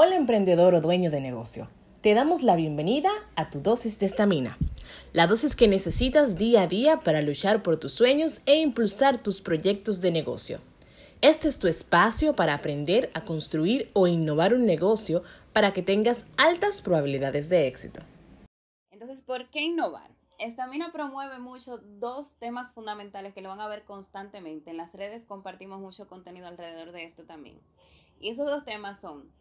Hola emprendedor o dueño de negocio. Te damos la bienvenida a tu dosis de estamina. La dosis que necesitas día a día para luchar por tus sueños e impulsar tus proyectos de negocio. Este es tu espacio para aprender a construir o innovar un negocio para que tengas altas probabilidades de éxito. Entonces, ¿por qué innovar? Estamina promueve mucho dos temas fundamentales que lo van a ver constantemente. En las redes compartimos mucho contenido alrededor de esto también. Y esos dos temas son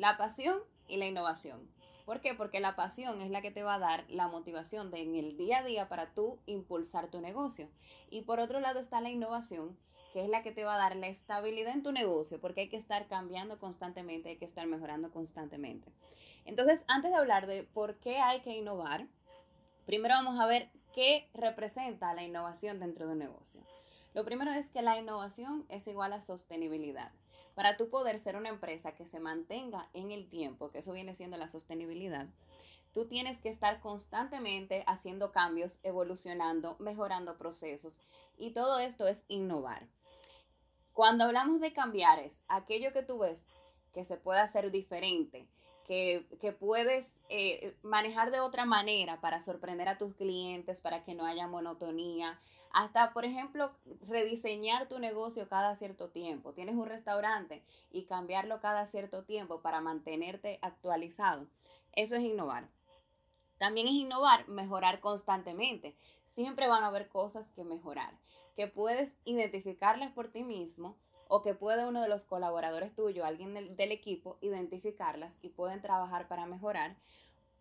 la pasión y la innovación. ¿Por qué? Porque la pasión es la que te va a dar la motivación de en el día a día para tú impulsar tu negocio. Y por otro lado está la innovación, que es la que te va a dar la estabilidad en tu negocio, porque hay que estar cambiando constantemente, hay que estar mejorando constantemente. Entonces, antes de hablar de por qué hay que innovar, primero vamos a ver qué representa la innovación dentro de un negocio. Lo primero es que la innovación es igual a sostenibilidad. Para tú poder ser una empresa que se mantenga en el tiempo, que eso viene siendo la sostenibilidad, tú tienes que estar constantemente haciendo cambios, evolucionando, mejorando procesos y todo esto es innovar. Cuando hablamos de cambiar es aquello que tú ves que se puede hacer diferente, que, puedes eh, manejar de otra manera para sorprender a tus clientes, para que no haya monotonía, hasta, por ejemplo, rediseñar tu negocio cada cierto tiempo. Tienes un restaurante y cambiarlo cada cierto tiempo para mantenerte actualizado. Eso es innovar. También es innovar, mejorar constantemente. Siempre van a haber cosas que mejorar, que puedes identificarlas por ti mismo o que puede uno de los colaboradores tuyos, alguien del, del, equipo, identificarlas y pueden trabajar para mejorar.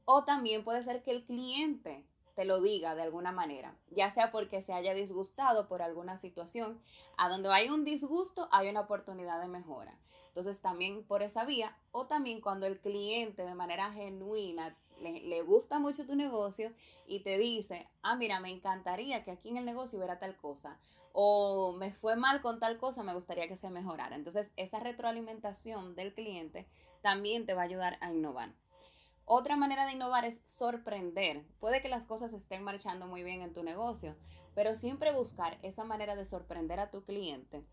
O también puede ser que el cliente te lo diga de alguna manera, ya sea porque se haya disgustado por alguna situación. A donde hay un disgusto hay una oportunidad de mejora. Entonces también por esa vía o también cuando el cliente de manera genuina le, gusta mucho tu negocio y te dice, ah, mira, me encantaría que aquí en el negocio hubiera tal cosa o me fue mal con tal cosa, me gustaría que se mejorara. Entonces esa retroalimentación del cliente también te va a ayudar a innovar. Otra manera de innovar es sorprender. Puede que las cosas estén marchando muy bien en tu negocio, pero siempre buscar esa manera de sorprender a tu cliente,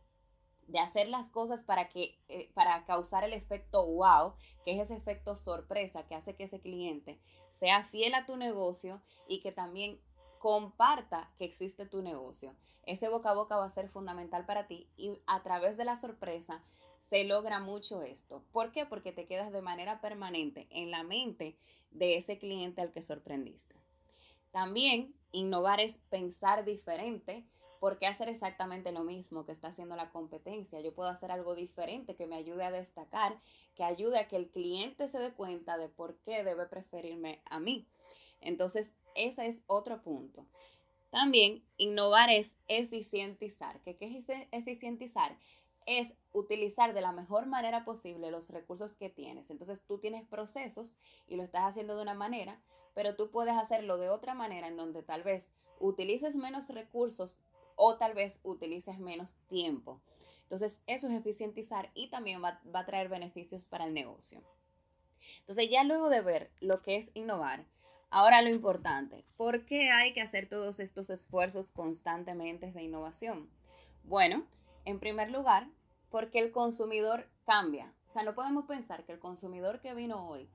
de hacer las cosas para que eh, para causar el efecto wow, que es ese efecto sorpresa que hace que ese cliente sea fiel a tu negocio y que también comparta que existe tu negocio. Ese boca a boca va a ser fundamental para ti y a través de la sorpresa se logra mucho esto. ¿Por qué? Porque te quedas de manera permanente en la mente de ese cliente al que sorprendiste. También innovar es pensar diferente. ¿Por qué hacer exactamente lo mismo que está haciendo la competencia? Yo puedo hacer algo diferente que me ayude a destacar, que ayude a que el cliente se dé cuenta de por qué debe preferirme a mí. Entonces, ese es otro punto. También innovar es eficientizar. ¿Qué, es eficientizar? es utilizar de la mejor manera posible los recursos que tienes. Entonces tú tienes procesos y lo estás haciendo de una manera, pero tú puedes hacerlo de otra manera en donde tal vez utilices menos recursos o tal vez utilices menos tiempo. Entonces eso es eficientizar y también va, va a traer beneficios para el negocio. Entonces ya luego de ver lo que es innovar, ahora lo importante, ¿por qué hay que hacer todos estos esfuerzos constantemente de innovación? Bueno, en primer lugar, porque el consumidor cambia. O sea, no podemos pensar que el consumidor que vino hoy,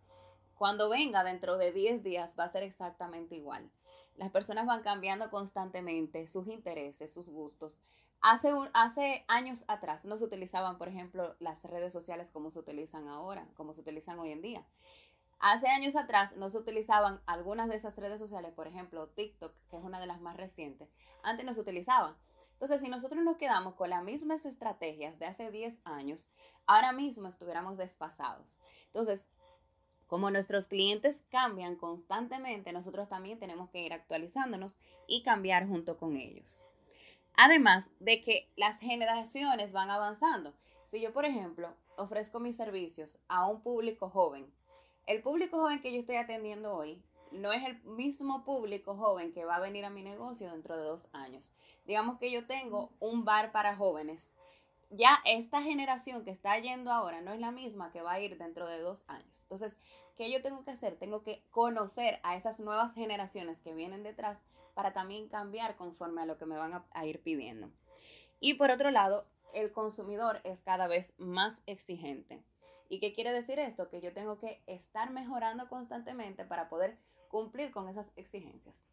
cuando venga dentro de 10 días, va a ser exactamente igual. Las personas van cambiando constantemente sus intereses, sus gustos. Hace, hace años atrás no se utilizaban, por ejemplo, las redes sociales como se utilizan ahora, como se utilizan hoy en día. Hace años atrás no se utilizaban algunas de esas redes sociales, por ejemplo, TikTok, que es una de las más recientes. Antes no se utilizaban. Entonces, si nosotros nos quedamos con las mismas estrategias de hace 10 años, ahora mismo estuviéramos desfasados. Entonces, como nuestros clientes cambian constantemente, nosotros también tenemos que ir actualizándonos y cambiar junto con ellos. Además de que las generaciones van avanzando. Si yo, por ejemplo, ofrezco mis servicios a un público joven, el público joven que yo estoy atendiendo hoy no es el mismo público joven que va a venir a mi negocio dentro de dos años. Digamos que yo tengo un bar para jóvenes. Ya esta generación que está yendo ahora no es la misma que va a ir dentro de dos años. Entonces, ¿qué yo tengo que hacer? Tengo que conocer a esas nuevas generaciones que vienen detrás para también cambiar conforme a lo que me van a, a ir pidiendo. Y por otro lado, el consumidor es cada vez más exigente. ¿Y qué quiere decir esto? Que yo tengo que estar mejorando constantemente para poder cumplir con esas exigencias.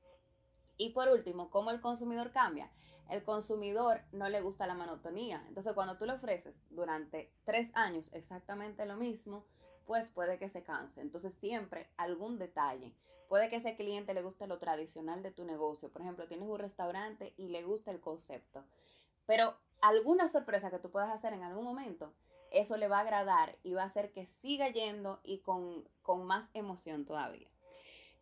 Y por último, ¿cómo el consumidor cambia? El consumidor no le gusta la monotonía. Entonces, cuando tú le ofreces durante tres años exactamente lo mismo, pues puede que se canse. Entonces, siempre algún detalle. Puede que ese cliente le guste lo tradicional de tu negocio. Por ejemplo, tienes un restaurante y le gusta el concepto. Pero alguna sorpresa que tú puedas hacer en algún momento, eso le va a agradar y va a hacer que siga yendo y con, con más emoción todavía.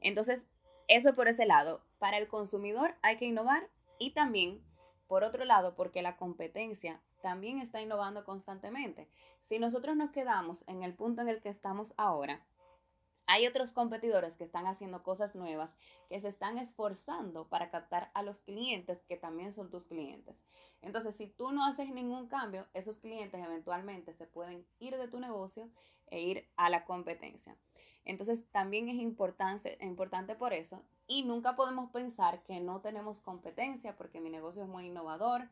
Entonces, eso por ese lado. Para el consumidor hay que innovar y también, por otro lado, porque la competencia también está innovando constantemente. Si nosotros nos quedamos en el punto en el que estamos ahora, hay otros competidores que están haciendo cosas nuevas, que se están esforzando para captar a los clientes que también son tus clientes. Entonces, si tú no haces ningún cambio, esos clientes eventualmente se pueden ir de tu negocio e ir a la competencia. Entonces, también es importante, importante por eso. Y nunca podemos pensar que no tenemos competencia porque mi negocio es muy innovador.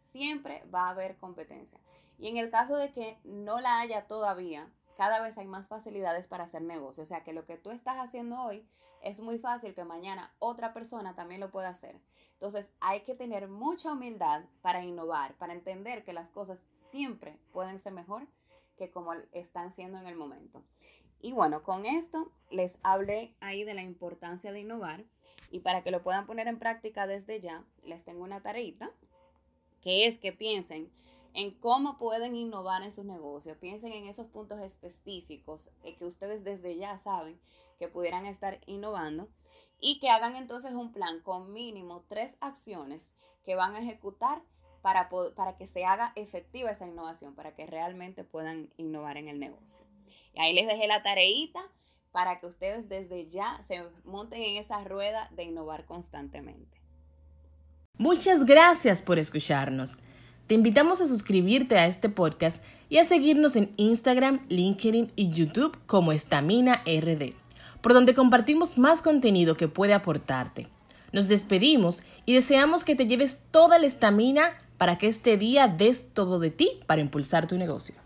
Siempre va a haber competencia. Y en el caso de que no la haya todavía, cada vez hay más facilidades para hacer negocio. O sea que lo que tú estás haciendo hoy es muy fácil que mañana otra persona también lo pueda hacer. Entonces hay que tener mucha humildad para innovar, para entender que las cosas siempre pueden ser mejor que como están siendo en el momento. Y bueno, con esto les hablé ahí de la importancia de innovar y para que lo puedan poner en práctica desde ya, les tengo una tareita que es que piensen en cómo pueden innovar en sus negocios. Piensen en esos puntos específicos eh, que ustedes desde ya saben que pudieran estar innovando y que hagan entonces un plan con mínimo tres acciones que van a ejecutar para, para que se haga efectiva esa innovación, para que realmente puedan innovar en el negocio. Y ahí les dejé la tareita para que ustedes desde ya se monten en esa rueda de innovar constantemente. Muchas gracias por escucharnos. Te invitamos a suscribirte a este podcast y a seguirnos en Instagram, LinkedIn y YouTube como Estamina RD, por donde compartimos más contenido que puede aportarte. Nos despedimos y deseamos que te lleves toda la estamina para que este día des todo de ti para impulsar tu negocio.